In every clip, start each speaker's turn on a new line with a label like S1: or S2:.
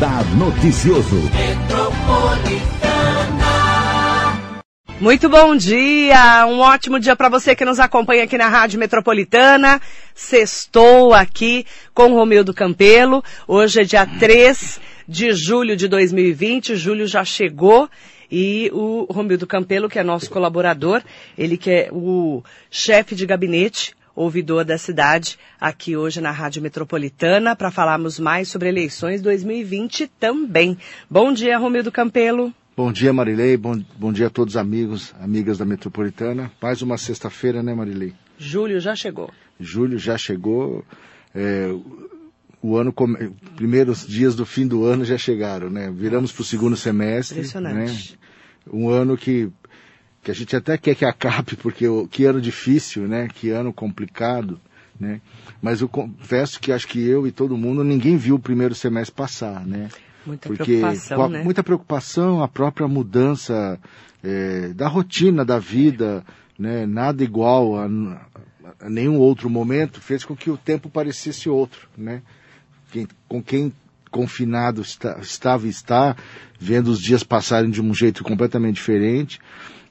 S1: Radar Noticioso.
S2: Muito bom dia, um ótimo dia para você que nos acompanha aqui na Rádio Metropolitana. Sextou aqui com Romildo Campelo. Hoje é dia 3 de julho de 2020, julho já chegou e o Romildo Campelo, que é nosso colaborador, ele que é o chefe de gabinete, ouvidor da cidade, aqui hoje na Rádio Metropolitana, para falarmos mais sobre eleições 2020 também. Bom dia, Romildo Campelo.
S3: Bom dia, Marilei. Bom, bom dia a todos os amigos, amigas da Metropolitana. Mais uma sexta-feira, né, Marilei?
S2: Julho já chegou.
S3: Julho já chegou. É, o ano, primeiros dias do fim do ano já chegaram, né? Viramos para o segundo semestre.
S2: Impressionante.
S3: Né? Um ano que, que a gente até quer que acabe, porque que ano difícil, né? Que ano complicado, né? Mas eu confesso que acho que eu e todo mundo, ninguém viu o primeiro semestre passar, né?
S2: Muita
S3: Porque
S2: preocupação,
S3: a,
S2: né?
S3: muita preocupação, a própria mudança é, da rotina da vida, né, nada igual a, a, nenhum outro momento, fez com que o tempo parecesse outro. Né? Quem, com quem confinado está, estava e está, vendo os dias passarem de um jeito completamente diferente,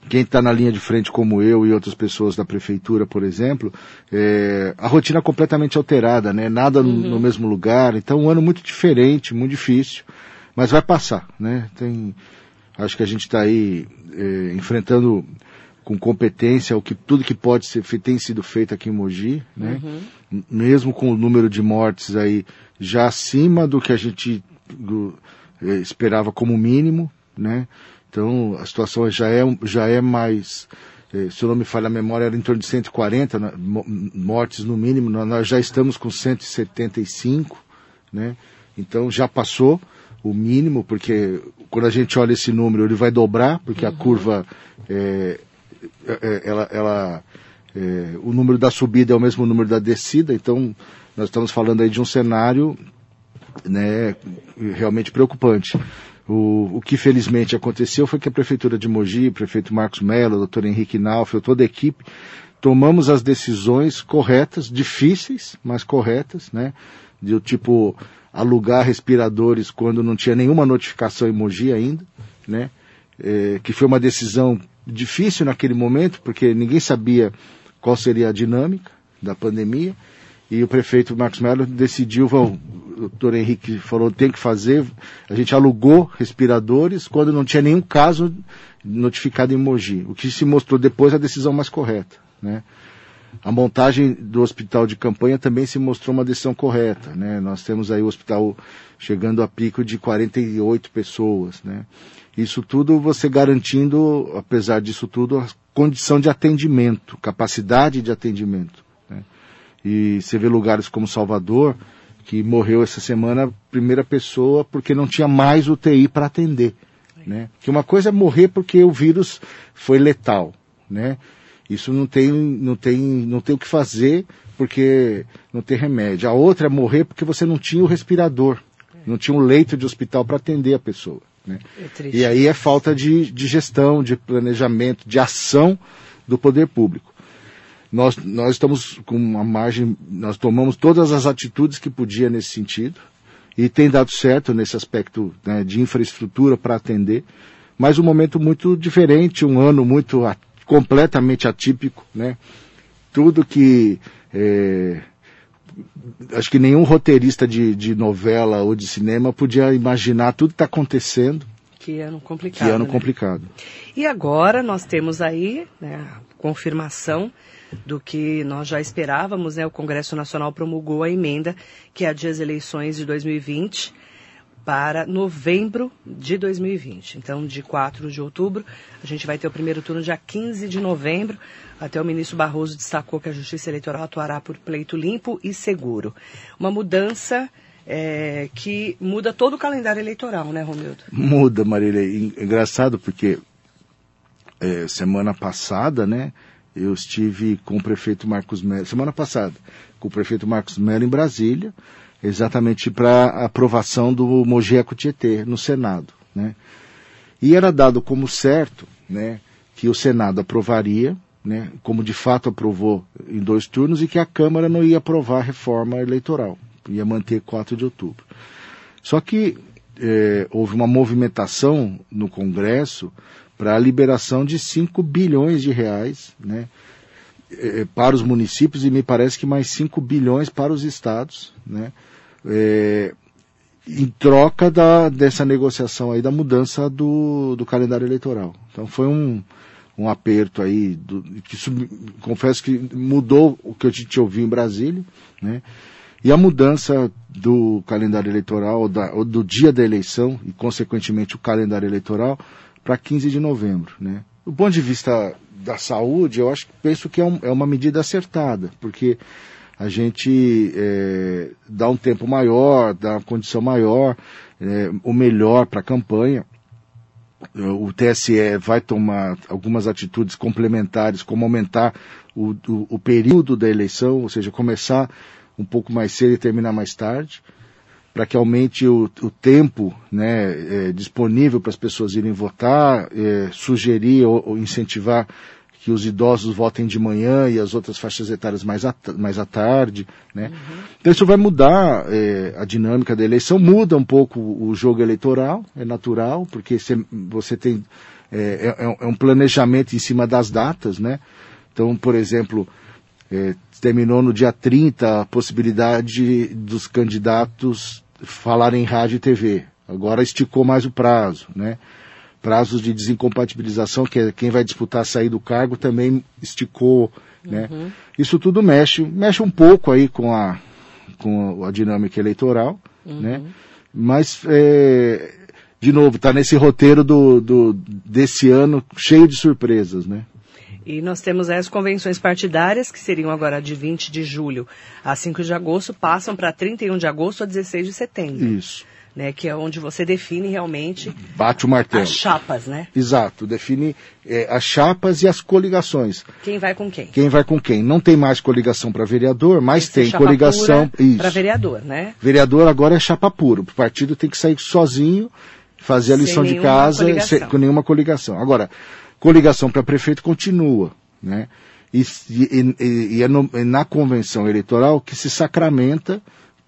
S3: quem está na linha de frente como eu e outras pessoas da prefeitura, por exemplo, é, a rotina completamente alterada, né? Nada no,
S2: Uhum.
S3: no mesmo lugar. Então, um ano muito diferente, muito difícil, mas vai passar, né? Tem, acho que a gente está aí é, enfrentando com competência o que tudo que pode ser tem sido feito aqui em Mogi, né? M- Mesmo com o número de mortes aí já acima do que a gente do, eh, esperava como mínimo, né? Então a situação já é, já é mais, eh, se eu não me falha a memória, era em torno de 140 né, mo- mortes no mínimo, nós- já estamos com 175, né? Então já passou o mínimo, porque quando a gente olha esse número ele vai dobrar, porque a curva eh, ela, ela eh, o número da subida é o mesmo número da descida, então nós estamos falando aí de um cenário né, realmente preocupante. O, o que felizmente aconteceu foi que a Prefeitura de Mogi, o prefeito Marcos Mello, o doutor Henrique Naufel, toda a equipe, tomamos as decisões corretas, difíceis, mas corretas, né? De tipo alugar respiradores quando não tinha nenhuma notificação em Mogi ainda, né? Eh, que foi uma decisão difícil naquele momento, porque ninguém sabia qual seria a dinâmica da pandemia. E o prefeito Marcos Mello decidiu, "Vão, o doutor Henrique falou, tem que fazer. A gente alugou respiradores quando não tinha nenhum caso notificado em Mogi. O que se mostrou depois a decisão mais correta, né? A montagem do hospital de campanha também se mostrou uma decisão correta, né? Nós temos aí o hospital chegando a pico de 48 pessoas, né? Isso tudo você garantindo, apesar disso tudo, a condição de atendimento, capacidade de atendimento. E você vê lugares como Salvador, que morreu essa semana a primeira pessoa porque não tinha mais UTI para atender. Né? Que uma coisa é morrer porque o vírus foi letal. Né? Isso não tem, não, tem, não tem o que fazer porque não tem remédio. A outra é morrer porque você não tinha o respirador, não tinha um leito de hospital para atender a pessoa. Né?
S2: É.
S3: E aí é falta de, de gestão, de planejamento, de ação do poder público. Nós, nós estamos com uma margem, nós tomamos todas as atitudes que podia nesse sentido e tem dado certo nesse aspecto né, de infraestrutura para atender, mas um momento muito diferente, um ano muito completamente atípico, né? Tudo que é, acho que nenhum roteirista de, de novela ou de cinema podia imaginar tudo que está acontecendo,
S2: Que ano complicado.
S3: que ano
S2: né?
S3: complicado.
S2: E agora nós temos aí né, confirmação do que nós já esperávamos, né? O Congresso Nacional promulgou a emenda que adia as eleições de 2020 para novembro de 2020. Então, de 4 de outubro, a gente vai ter o primeiro turno dia 15 de novembro. Até o ministro Barroso destacou que a Justiça Eleitoral atuará por pleito limpo e seguro. Uma mudança eh, que muda todo o calendário eleitoral, né, Romildo?
S3: Muda, Marília. En- Engraçado porque é, semana passada, né, eu estive com o prefeito Marcos Mello, semana passada, com o prefeito Marcos Mello em Brasília, exatamente para aprovação do Mogi Eco Tietê no Senado, né. E era dado como certo, né, que o Senado aprovaria, né, como de fato aprovou em dois turnos, e que a Câmara não ia aprovar a reforma eleitoral, ia manter 4 de outubro. Só que é, houve uma movimentação no Congresso para a liberação de 5 bilhões de reais né, é, para os municípios e me parece que mais 5 bilhões para os estados, né, é, em troca da, dessa negociação aí da mudança do, do calendário eleitoral. Então foi um, um aperto aí, do, que confesso que mudou o que a gente ouviu em Brasília, né? E a mudança do calendário eleitoral, da, ou do dia da eleição, e consequentemente o calendário eleitoral, para 15 de novembro, né? Do ponto de vista da saúde, eu acho penso que é, um, é uma medida acertada, porque a gente é, dá um tempo maior, dá uma condição maior, é, o melhor para a campanha o TSE vai tomar algumas atitudes complementares, como aumentar o, o, o, período da eleição, ou seja, começar um pouco mais cedo e terminar mais tarde, para que aumente o, o tempo né, é, disponível para as pessoas irem votar, é, sugerir ou, ou incentivar que os idosos votem de manhã e as outras faixas etárias mais, à, mais à tarde, né? Uhum. Então isso vai mudar é, a dinâmica da eleição, muda um pouco o jogo eleitoral, é natural, porque cê, você tem é, é, é, um planejamento em cima das datas, né? Então, por exemplo, é, terminou no dia 30 a possibilidade dos candidatos falarem em rádio e TV. Agora esticou mais o prazo, né? prazos de desincompatibilização, que é quem vai disputar sair do cargo, também esticou, né? Uhum. Isso tudo mexe, mexe um pouco aí com a, com a dinâmica eleitoral, uhum. né? Mas, é, de novo, está nesse roteiro do, do, desse ano cheio de surpresas, né?
S2: E nós temos as convenções partidárias, que seriam agora de 20 de julho a 5 de agosto, passam para 31 de agosto a 16 de setembro.
S3: Isso
S2: né, que é onde você define realmente
S3: bate o martelo.
S2: as chapas, né?
S3: Exato, define é, as chapas e as coligações.
S2: Quem vai com quem?
S3: Quem vai com quem? Não tem mais coligação para vereador, mas tem coligação
S2: para vereador, né?
S3: Vereador agora é chapa pura. O partido tem que sair sozinho, fazer a lição de casa sem, com nenhuma coligação. Agora, coligação para prefeito continua, né? E, e, e, é, no, é na convenção eleitoral que se sacramenta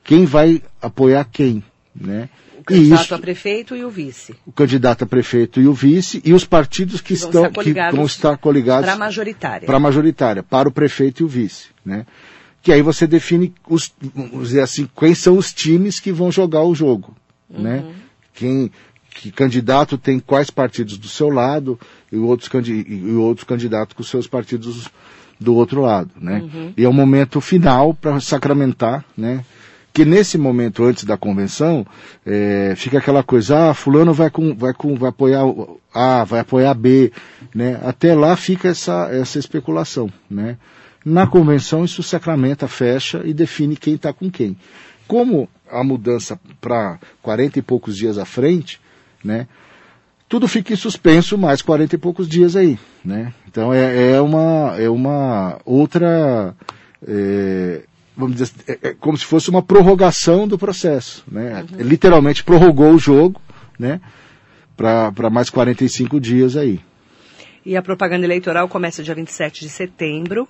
S3: quem vai apoiar quem né?
S2: O candidato isso, a prefeito e o vice.
S3: O candidato a prefeito e o vice e os partidos que, que estão que vão estar coligados
S2: para a majoritária.
S3: Para a majoritária, para o prefeito e o vice, né? Que aí você define os, vamos dizer assim, quem são os times que vão jogar o jogo, uhum. né? Quem que candidato tem quais partidos do seu lado e outros, e outros candidatos com seus partidos do outro lado, né? Uhum. E é o momento final para sacramentar, né? que nesse momento antes da convenção é, fica aquela coisa, ah, fulano vai com, vai com, vai apoiar A, vai apoiar B, né? Até lá fica essa, essa especulação, né? Na convenção isso sacramenta, fecha e define quem está com quem. Como a mudança para 40 e poucos dias à frente, né? Tudo fica em suspenso mais 40 e poucos dias aí, né? Então é, é uma, é uma outra, é, vamos dizer, é, é como se fosse uma prorrogação do processo, né? Uhum. Literalmente prorrogou o jogo, né? Para mais 45 dias aí.
S2: E a propaganda eleitoral começa dia 27 de setembro,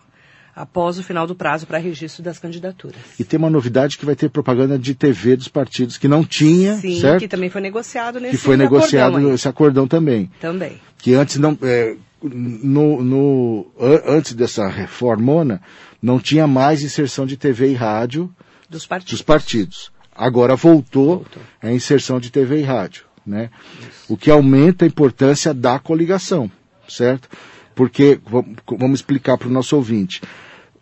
S2: após o final do prazo para registro das candidaturas.
S3: E tem uma novidade que vai ter propaganda de TV dos partidos, que não tinha,
S2: Sim,
S3: certo?
S2: que também foi negociado nesse
S3: Que foi negociado acordão esse acordão também.
S2: Também.
S3: Que antes não... É, no, no, antes dessa reformona, não tinha mais inserção de TV e rádio
S2: dos partidos.
S3: Dos partidos. Agora voltou, voltou, a inserção de TV e rádio, né? O que aumenta a importância da coligação, certo? Porque, vamos explicar para o nosso ouvinte,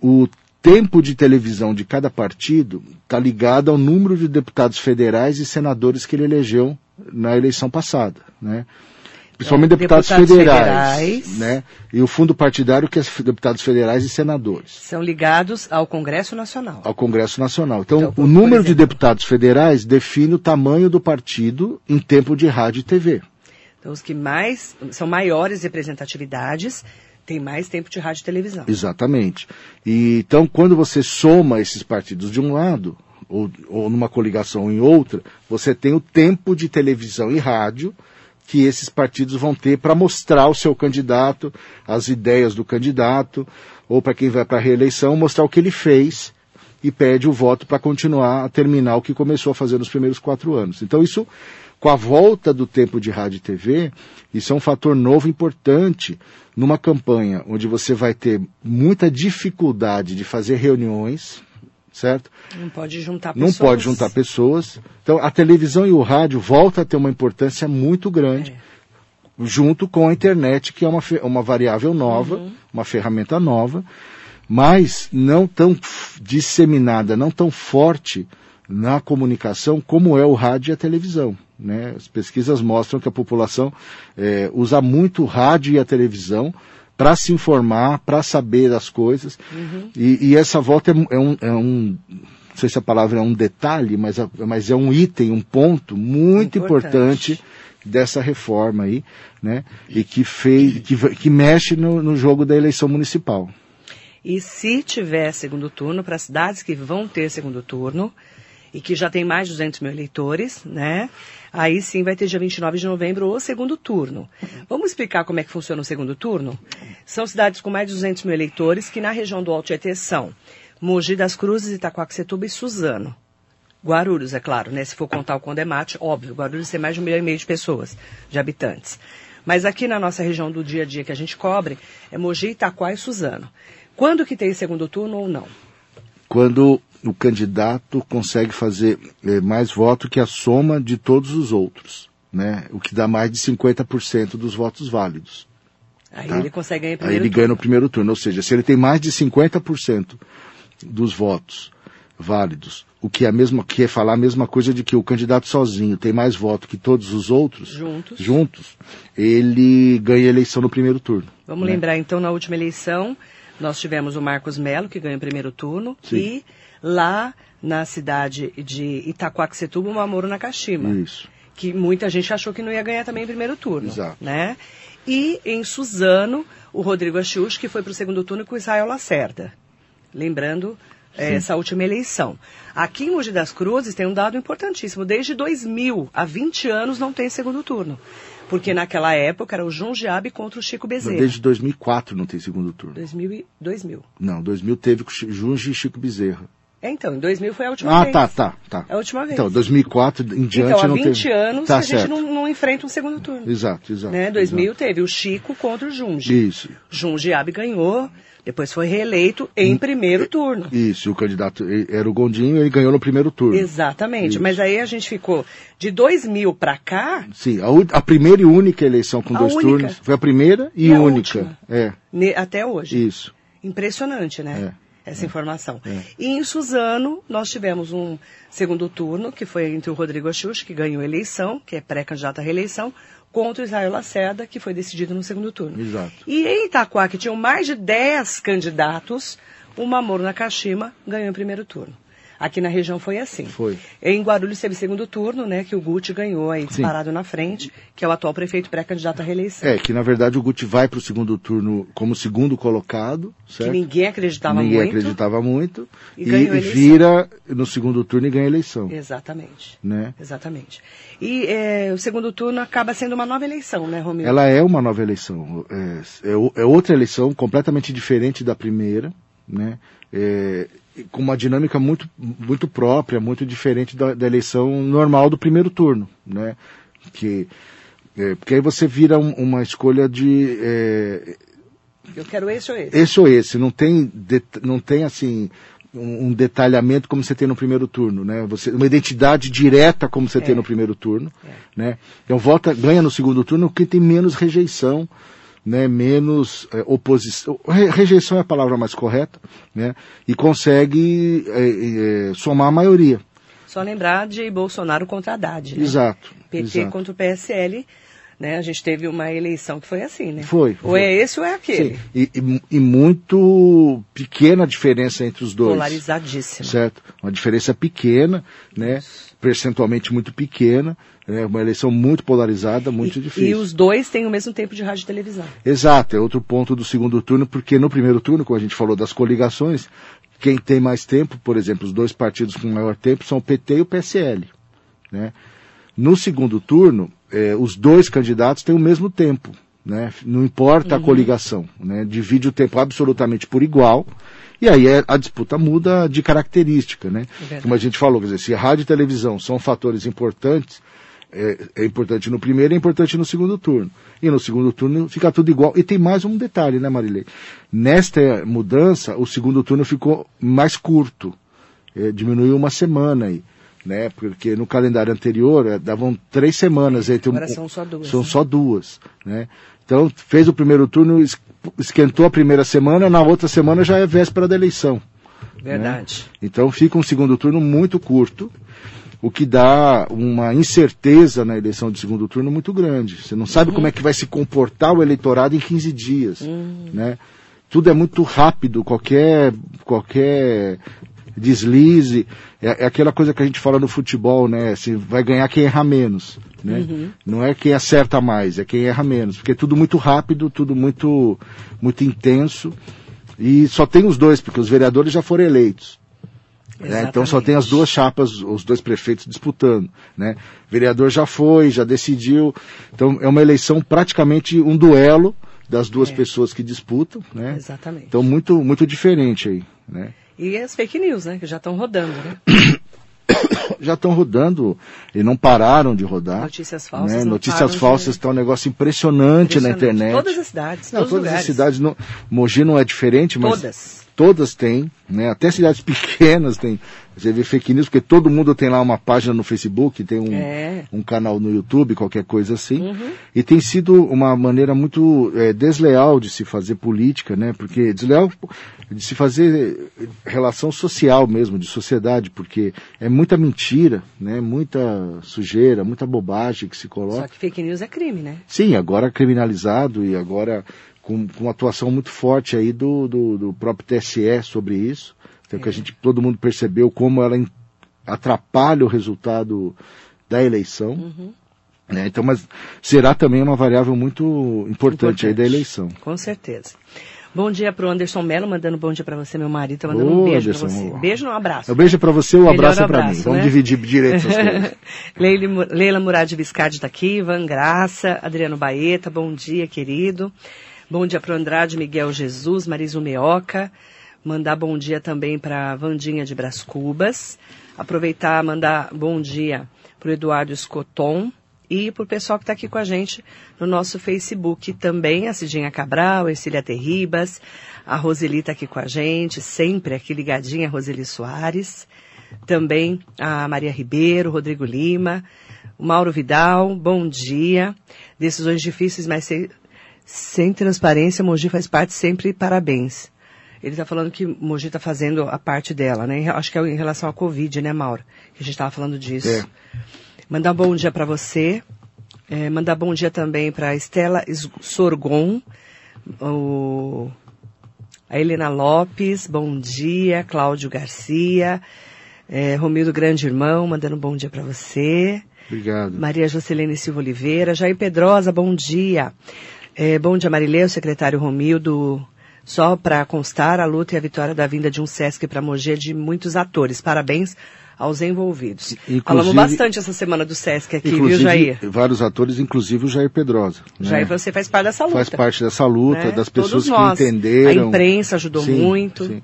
S3: o tempo de televisão de cada partido está ligado ao número de deputados federais e senadores que ele elegeu na eleição passada, né? principalmente deputados, deputados federais, federais, né? E o fundo partidário que é deputados federais e senadores.
S2: São ligados ao Congresso Nacional.
S3: Ao Congresso Nacional. Então, então o número de deputados federais define o tamanho do partido em tempo de rádio e TV.
S2: Então, os que mais são maiores representatividades têm mais tempo de rádio e televisão.
S3: Exatamente. E, então, quando você soma esses partidos de um lado, ou, ou numa coligação em outra, você tem o tempo de televisão e rádio que esses partidos vão ter para mostrar o seu candidato, as ideias do candidato, ou para quem vai para a reeleição, mostrar o que ele fez e pede o voto para continuar a terminar o que começou a fazer nos primeiros quatro anos. Então isso, com a volta do tempo de rádio e TV, isso é um fator novo importante numa campanha onde você vai ter muita dificuldade de fazer reuniões, certo?
S2: Não pode juntar pessoas.
S3: Não pode juntar pessoas. Então a televisão e o rádio voltam a ter uma importância muito grande. É junto com a internet, que é uma, uma variável nova, uhum. uma ferramenta nova, mas não tão disseminada, não tão forte na comunicação como é o rádio e a televisão. Né? As pesquisas mostram que a população é, usa muito o rádio e a televisão para se informar, para saber das coisas. Uhum. E, e, essa volta é, é, um, é, um, não sei se a palavra é um detalhe, mas, mas é um item, um ponto muito importante, importante dessa reforma aí, né? E que fez, que, que mexe no, no jogo da eleição municipal.
S2: E se tiver segundo turno, para cidades que vão ter segundo turno, e que já tem mais de 200 mil eleitores, né? Aí sim vai ter dia 29 de novembro o segundo turno. Vamos explicar como é que funciona o segundo turno? São cidades com mais de 200 mil eleitores que na região do Alto Tietê são Mogi das Cruzes, Itacoaxetuba e Suzano. Guarulhos, é claro, né? Se for contar o Condemate, óbvio, Guarulhos tem mais de um milhão e meio de pessoas, de habitantes. Mas aqui na nossa região do dia a dia que a gente cobre, é Mogi, Itaquá e Suzano. Quando que tem segundo turno ou não?
S3: Quando o candidato consegue fazer é, mais voto que a soma de todos os outros, né? O que dá mais de 50% dos votos válidos.
S2: Aí tá? ele consegue ganhar
S3: primeiro Aí ele turno. ganha no primeiro turno, ou seja, se ele tem mais de 50% dos votos válidos, o que é, mesmo, que é falar a mesma coisa de que o candidato sozinho tem mais voto que todos os outros
S2: juntos,
S3: juntos ele ganha a eleição no primeiro turno.
S2: Vamos né? lembrar então na última eleição nós tivemos o Marcos Melo, que ganhou o primeiro turno, Sim. e lá na cidade de Itaquaquecetuba, o Mamoro Nakashima.
S3: Isso.
S2: Que muita gente achou que não ia ganhar também em primeiro turno.
S3: Exato.
S2: Né? E em Suzano, o Rodrigo Achius, que foi para o segundo turno com o Israel Lacerda. Lembrando é, essa última eleição. Aqui em Mogi das Cruzes tem um dado importantíssimo. Desde 2000, há 20 anos, não tem segundo turno. Porque naquela época era o João Giabe contra o Chico Bezerra.
S3: Desde 2004 não tem segundo turno.
S2: 2000, 2000.
S3: Não, 2000 teve com Junge e Chico Bezerra.
S2: É, então, em 2000 foi a última
S3: ah,
S2: vez.
S3: Ah, tá, tá, tá.
S2: É a última vez.
S3: Então, 2004 em diante
S2: então, há
S3: não
S2: 20
S3: teve...
S2: anos
S3: tá
S2: a gente não, não, enfrenta um segundo turno.
S3: Exato, exato.
S2: Né? 2000
S3: exato.
S2: teve o Chico contra o Junge.
S3: Isso.
S2: Junge Abe ganhou, depois foi reeleito em primeiro turno.
S3: Isso, o candidato era o Gondinho e ele ganhou no primeiro turno.
S2: Exatamente, Isso. mas aí a gente ficou de 2000 para cá...
S3: Sim, a, a, primeira e única eleição com dois única. turnos foi a primeira e, e única. É.
S2: Até hoje.
S3: Isso.
S2: Impressionante, né?
S3: É
S2: essa é. informação. É. E em Suzano, nós tivemos um segundo turno, que foi entre o Rodrigo Axux, que ganhou a eleição, que é pré-candidato à reeleição, contra o Israel Lacerda, que foi decidido no segundo turno.
S3: Exato.
S2: E em Itaquá, que tinham mais de 10 candidatos, o Mamoro Nakashima ganhou em primeiro turno. Aqui na região foi assim.
S3: Foi.
S2: Em Guarulhos teve segundo turno, né, que o Guti ganhou aí disparado Sim. na frente, que é o atual prefeito pré-candidato à reeleição.
S3: É, que na verdade o Guti vai para o segundo turno como segundo colocado, certo?
S2: Que ninguém acreditava
S3: ninguém
S2: muito.
S3: Ninguém acreditava muito. E, e vira no segundo turno e ganha a eleição.
S2: Exatamente.
S3: Né?
S2: Exatamente. E é, o segundo turno acaba sendo uma nova eleição, né, Romeu?
S3: Ela é uma nova eleição. É, é, é outra eleição completamente diferente da primeira, né? É, com uma dinâmica muito, muito própria, muito diferente da, da eleição normal do primeiro turno, né? Que, é, porque aí você vira um, uma escolha de... É,
S2: eu quero esse ou esse.
S3: Esse ou esse, não tem, de, não tem assim um, um, detalhamento como você tem no primeiro turno, né? Você, uma identidade direta como você é. tem no primeiro turno, é. né? Então vota, ganha no segundo turno quem tem menos rejeição, né, menos é, oposição, rejeição é a palavra mais correta, né, e consegue é, é, somar a maioria.
S2: Só lembrar de Bolsonaro contra Haddad, né?
S3: Exato.
S2: PT
S3: exato.
S2: contra o PSL, né? A gente teve uma eleição que foi assim, né?
S3: Foi.
S2: Ou é esse ou é aquele.
S3: Sim. E, e, e, muito pequena a diferença entre os dois.
S2: Polarizadíssima.
S3: Certo. Uma diferença pequena, né? Percentualmente muito pequena. É uma eleição muito polarizada, muito
S2: e,
S3: difícil.
S2: E os dois têm o mesmo tempo de rádio e televisão.
S3: Exato, é outro ponto do segundo turno, porque no primeiro turno, como a gente falou das coligações, quem tem mais tempo, por exemplo, os dois partidos com maior tempo são o PT e o PSL. Né? No segundo turno, eh, os dois candidatos têm o mesmo tempo. Né? Não importa uhum. a coligação, né? divide o tempo absolutamente por igual E aí é, a disputa muda de característica, né?
S2: Verdade.
S3: Como a gente falou, quer dizer, se rádio e televisão são fatores importantes, é, é importante no primeiro e é importante no segundo turno. E no segundo turno fica tudo igual. E tem mais um detalhe, né, Marilei? Nesta mudança, o segundo turno ficou mais curto. É, diminuiu uma semana aí. Né? Porque no calendário anterior é, davam três semanas. Tem um-
S2: Agora são só duas,
S3: São
S2: né?
S3: só duas. Né? Então fez o primeiro turno, es- esquentou a primeira semana, na outra semana já é véspera da eleição.
S2: Verdade.
S3: Então fica um segundo turno muito curto, o que dá uma incerteza na eleição de segundo turno muito grande. Você não sabe como é que vai se comportar o eleitorado em 15 dias. Né? Tudo é muito rápido, qualquer, qualquer deslize. É, é aquela coisa que a gente fala no futebol, né? Assim, vai ganhar quem erra menos. Né? Não é quem acerta mais, é quem erra menos. Porque é tudo muito rápido, tudo muito, muito intenso. E só tem os dois, porque os vereadores já foram eleitos. Né? Então só tem as duas chapas, os dois prefeitos disputando. Né? O vereador já foi, já decidiu. Então é uma eleição praticamente um duelo das duas
S2: É.
S3: pessoas que disputam. Né?
S2: Exatamente.
S3: Então muito, muito diferente aí. Né?
S2: E as fake news, né? Que já estão rodando, né?
S3: Já estão rodando e não pararam de rodar.
S2: Notícias falsas.
S3: né? Notícias
S2: param de-
S3: falsas está um negócio impressionante, na
S2: Impressionante.
S3: internet.
S2: Todas as cidades,
S3: Não, todas
S2: lugares.
S3: as cidades, não, Mogi não é diferente, mas
S2: Todas.
S3: Todas têm, né? Até cidades pequenas têm. Você vê fake news, porque todo mundo tem lá uma página no Facebook, tem um,
S2: É.
S3: um canal no YouTube, qualquer coisa assim.
S2: Uhum.
S3: E tem sido uma maneira muito é, desleal de se fazer política, né? Porque desleal de se fazer relação social mesmo, de sociedade, porque é muita mentira, né? Muita sujeira, muita bobagem que se coloca.
S2: Só que fake news é crime, né?
S3: Sim, agora criminalizado e agora com, com uma atuação muito forte aí do, do, do próprio TSE sobre isso. Então que a gente, todo mundo percebeu como ela atrapalha o resultado da eleição.
S2: Uhum.
S3: né? Então, mas será também uma variável muito importante, aí da
S2: Importante.
S3: eleição.
S2: Com certeza. Bom dia pro Anderson Mello, mandando bom dia pra você, meu marido. Tá mandando
S3: Ô,
S2: um beijo
S3: Anderson,
S2: você. Beijo, não, um abraço.
S3: Um beijo para você, o um
S2: Melhor
S3: abraço é para mim.
S2: abraço,
S3: Vamos
S2: né?
S3: dividir direito essas coisas.
S2: Leile Mu- Leila Murad Biscardi tá aqui, Ivan Graça, Adriano Baeta, bom dia, querido. Bom dia pro Andrade Miguel Jesus, Mariso Meoca. Mandar bom dia também para Vandinha de Bras Cubas. Aproveitar, mandar bom dia pro Eduardo Escoton e pro pessoal que está aqui com a gente no nosso Facebook também, a Cidinha Cabral, a Ercília Terribas, a Roseli tá aqui com a gente, sempre aqui ligadinha, a Roseli Soares também a Maria Ribeiro, Rodrigo Lima, o Mauro Vidal, bom dia. Decisões difíceis, mas sem, transparência, Mogi faz parte sempre, parabéns. Ele está falando que Mogi está fazendo a parte dela, né? Acho que é em relação à Covid, né, Mauro? Que a gente estava falando disso.
S3: É.
S2: Mandar um bom dia para você. É, mandar bom dia também para Estela Es- Sorgon, o a Helena Lopes, bom dia. Cláudio Garcia, é, Romildo Grande Irmão, mandando um bom dia para você.
S3: Obrigado.
S2: Maria Jocelene Silva Oliveira, Jair Pedrosa, bom dia. É, bom dia, Marilê, o secretário Romildo. Só para constar, a luta e a vitória da vinda de um Sesc para Mogi é de muitos atores. Parabéns aos envolvidos.
S3: Inclusive-
S2: Falamos bastante essa semana do Sesc aqui, viu, Jair?
S3: vários atores, inclusive o Jair Pedrosa. né?
S2: Jair, você faz parte dessa luta.
S3: Faz parte dessa luta,
S2: né?
S3: das
S2: Todos
S3: pessoas que entenderam.
S2: A imprensa ajudou
S3: Sim,
S2: muito.
S3: sim.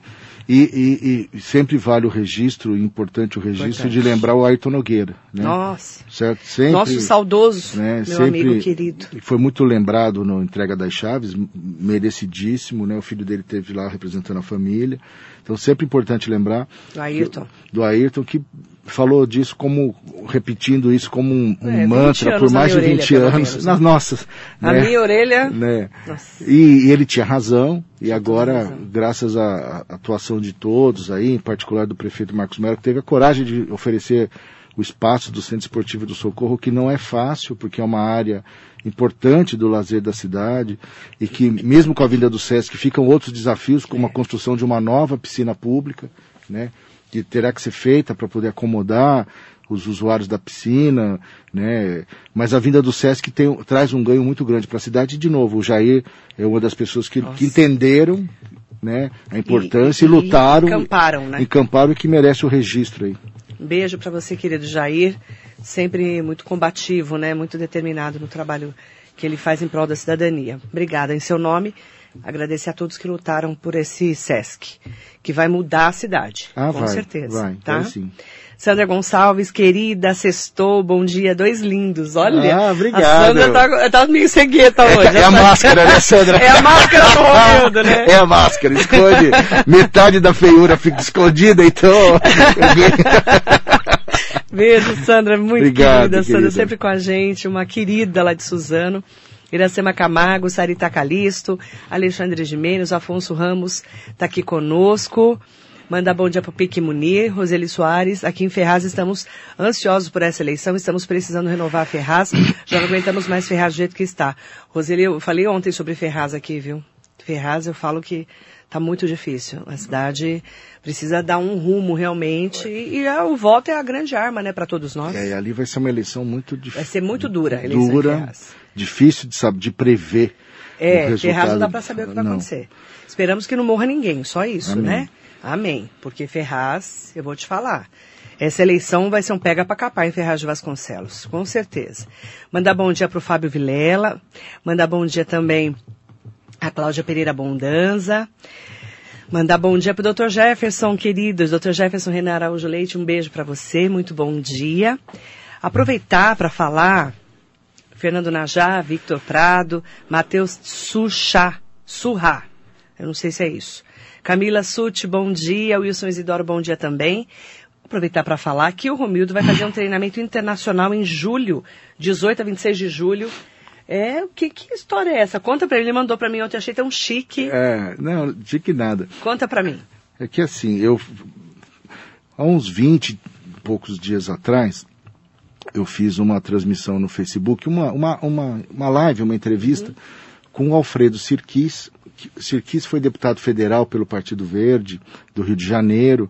S3: E, e- e sempre vale o registro, importante o registro
S2: Importante.
S3: de lembrar o Ayrton Nogueira. Né?
S2: Nossa.
S3: Certo? Sempre,
S2: Nosso saudoso,
S3: né,
S2: meu
S3: sempre
S2: amigo querido.
S3: Foi muito lembrado na entrega das chaves, merecidíssimo, né? O filho dele teve lá representando a família. Então sempre importante lembrar
S2: Do Ayrton.
S3: do Ayrton que falou disso como repetindo isso como um, um
S2: É, 20
S3: mantra por
S2: na
S3: mais de
S2: minha orelha,
S3: 20
S2: pelo
S3: anos
S2: menos,
S3: nas nossas.
S2: A
S3: né?
S2: minha orelha.
S3: né? E, e ele tinha razão, e agora,
S2: razão.
S3: graças à à atuação de todos aí, em particular do prefeito Marcos Melo, que teve a coragem de oferecer o espaço do Centro Esportivo do Socorro, que não é fácil, porque é uma área importante do lazer da cidade, e que mesmo com a vinda do SESC ficam outros desafios, como a construção de uma nova piscina pública, né, que terá que ser feita para poder acomodar os usuários da piscina, né? Mas a vinda do Sesc tem, traz um ganho muito grande para a cidade. E, de novo, o Jair é uma das pessoas que, que entenderam, né, a importância e,
S2: e
S3: lutaram,
S2: encamparam, né?
S3: encamparam e que merece o registro aí.
S2: Beijo para você, querido Jair. Sempre muito combativo, né? Muito determinado no trabalho que ele faz em prol da cidadania. Obrigada. Em seu nome, agradecer a todos que lutaram por esse SESC, que vai mudar a cidade,
S3: Ah,
S2: com
S3: vai,
S2: certeza,
S3: vai,
S2: tá?
S3: vai sim.
S2: Sandra Gonçalves, querida, sextou, bom dia, dois lindos, olha.
S3: Ah, obrigado.
S2: A Sandra tá, tá meio cegueta hoje.
S3: É a máscara, né, Sandra?
S2: É a máscara do Romildo, né?
S3: É a máscara, esconde. Metade da feiura fica escondida, então.
S2: Beijo, Sandra, muito
S3: Obrigado,
S2: querida. Sandra
S3: querida.
S2: sempre com a gente, uma querida lá de Suzano. Iracema Camargo, Sarita Calisto, Alexandre Gimenez, Afonso Ramos está aqui conosco. Manda bom dia para o Pique Munir, Roseli Soares. Aqui em Ferraz estamos ansiosos por essa eleição, estamos precisando renovar a Ferraz. Já não aguentamos mais Ferraz do jeito que está. Roseli, eu falei ontem sobre Ferraz aqui, viu? Ferraz, eu falo que está muito difícil. A cidade precisa dar um rumo realmente. E, e o voto é a grande arma, né, para todos nós.
S3: É, ali vai ser uma eleição muito difícil.
S2: Vai ser muito dura a eleição em
S3: Dura,
S2: Ferraz.
S3: Difícil de, saber, de prever.
S2: É,
S3: o
S2: Ferraz não
S3: resultado.
S2: dá para saber o que vai
S3: Não.
S2: acontecer. Esperamos que não morra ninguém, só isso,
S3: Amém.
S2: né? Amém. Porque Ferraz, eu vou te falar, essa eleição vai ser um pega para capar em Ferraz de Vasconcelos, com certeza. Mandar bom dia para o Fábio Vilela, mandar bom dia também a Cláudia Pereira Bondanza, mandar bom dia para o Dr. Jefferson, queridos, Dr. Jefferson Renan Araújo Leite, um beijo para você, muito bom dia. Aproveitar para falar Fernando Najá, Victor Prado, Matheus Suchá, Surra, eu não sei se é isso. Camila Suti, bom dia. Wilson Isidoro, bom dia também. Aproveitar para falar que o Romildo vai fazer um treinamento internacional em julho, 18 a 26 de julho. É, que, que história é essa? Conta para ele, ele mandou para mim ontem, achei tão chique.
S3: É, não, de que nada.
S2: Conta para mim.
S3: É que assim, eu há uns 20 e poucos dias atrás, eu fiz uma transmissão no Facebook, uma, uma, uma, uma live, uma entrevista com o Alfredo Sirquis. Sirquis foi deputado federal pelo Partido Verde do Rio de Janeiro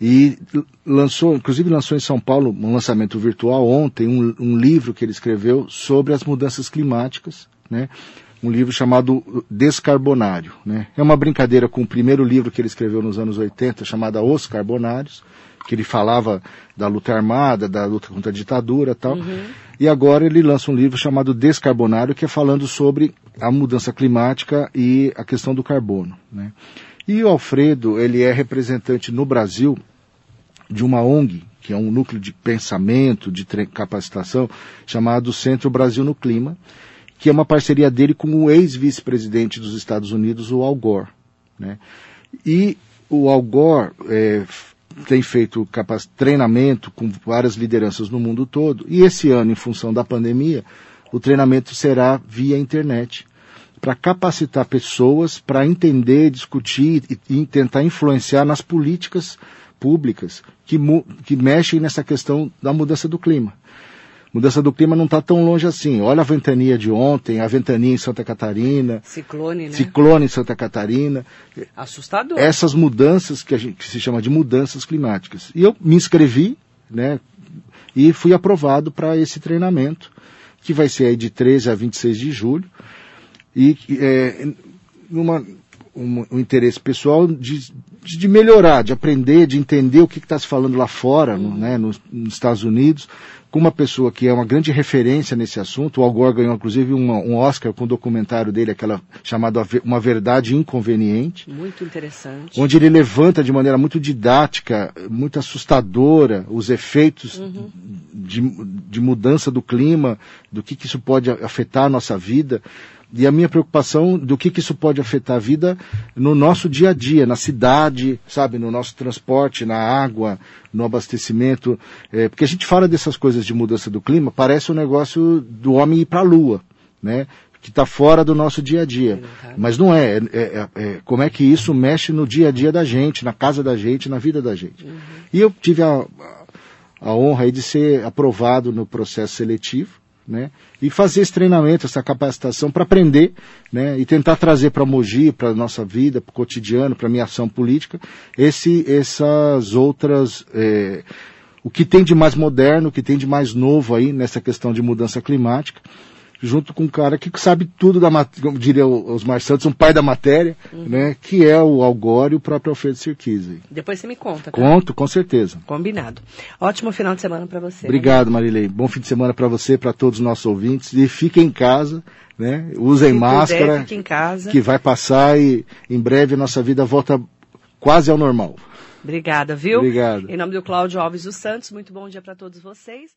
S3: e lançou, inclusive lançou em São Paulo um lançamento virtual ontem, um, um livro que ele escreveu sobre as mudanças climáticas, né? Um livro chamado Descarbonário. Né? É uma brincadeira com o primeiro livro que ele escreveu nos anos 80, chamado Os Carbonários, que ele falava da luta armada, da luta contra a ditadura e tal. E agora ele lança um livro chamado Descarbonário, que é falando sobre a mudança climática e a questão do carbono. Né? E o Alfredo, ele é representante no Brasil de uma ONG, que é um núcleo de pensamento, de capacitação, chamado Centro Brasil no Clima, que é uma parceria dele com o ex-vice-presidente dos Estados Unidos, o Al Gore. Né? E o Al Gore f- tem feito treinamento com várias lideranças no mundo todo, e esse ano, em função da pandemia, o treinamento será via internet para capacitar pessoas para entender, discutir e, e tentar influenciar nas políticas públicas que, que mexem nessa questão da mudança do clima. Mudança do clima não está tão longe assim. Olha a ventania de ontem, a ventania em Santa Catarina,
S2: Ciclone, né?
S3: ciclone em Santa Catarina.
S2: Assustador.
S3: Essas mudanças que, a gente, que se chama de mudanças climáticas. E eu me inscrevi, né, e fui aprovado para esse treinamento, que vai ser aí de 13 a 26 de julho. E é, numa, um, um interesse pessoal de, de melhorar, de aprender, de entender o que está se falando lá fora, no, né, nos, nos Estados Unidos, com uma pessoa que é uma grande referência nesse assunto. O Al Gore ganhou, inclusive, uma, um Oscar com o documentário dele, aquela chamada Uma Verdade Inconveniente
S2: Muito interessante.
S3: onde ele levanta de maneira muito didática, muito assustadora, os efeitos de, de mudança do clima, do que, que isso pode afetar a nossa vida. E a minha preocupação do que, que isso pode afetar a vida no nosso dia a dia, na cidade, sabe, no nosso transporte, na água, no abastecimento. É, porque a gente fala dessas coisas de mudança do clima, parece um negócio do homem ir para a lua, né? Que está fora do nosso dia a dia.
S2: Tá.
S3: Mas não é. É, é- é como é que isso mexe no dia a dia da gente, na casa da gente, na vida da gente. E eu tive a, a honra aí de ser aprovado no processo seletivo, né? E fazer esse treinamento, essa capacitação para aprender, né? E tentar trazer para Mogi, para nossa vida, para o cotidiano, para minha ação política, esse, essas outras, é, o que tem de mais moderno, o que tem de mais novo aí nessa questão de mudança climática. Junto com um cara que sabe tudo da matéria, como diria os Santos, um pai da matéria, uhum. né? Que é o Algório e o próprio Alfredo Sirkise.
S2: Depois você me conta. Tá?
S3: Conto, com certeza.
S2: Combinado. Ótimo final de semana para você.
S3: Obrigado, Marilei. Bom fim de semana para você, para todos os nossos ouvintes. E fiquem em casa, né? Usem Se máscara.
S2: Puder, em casa.
S3: Que vai passar e em breve a nossa vida volta quase ao normal.
S2: Obrigada, viu?
S3: Obrigado.
S2: Em nome do Cláudio Alves dos Santos, muito bom dia para todos vocês.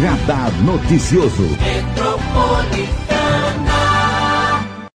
S1: Radar Noticioso.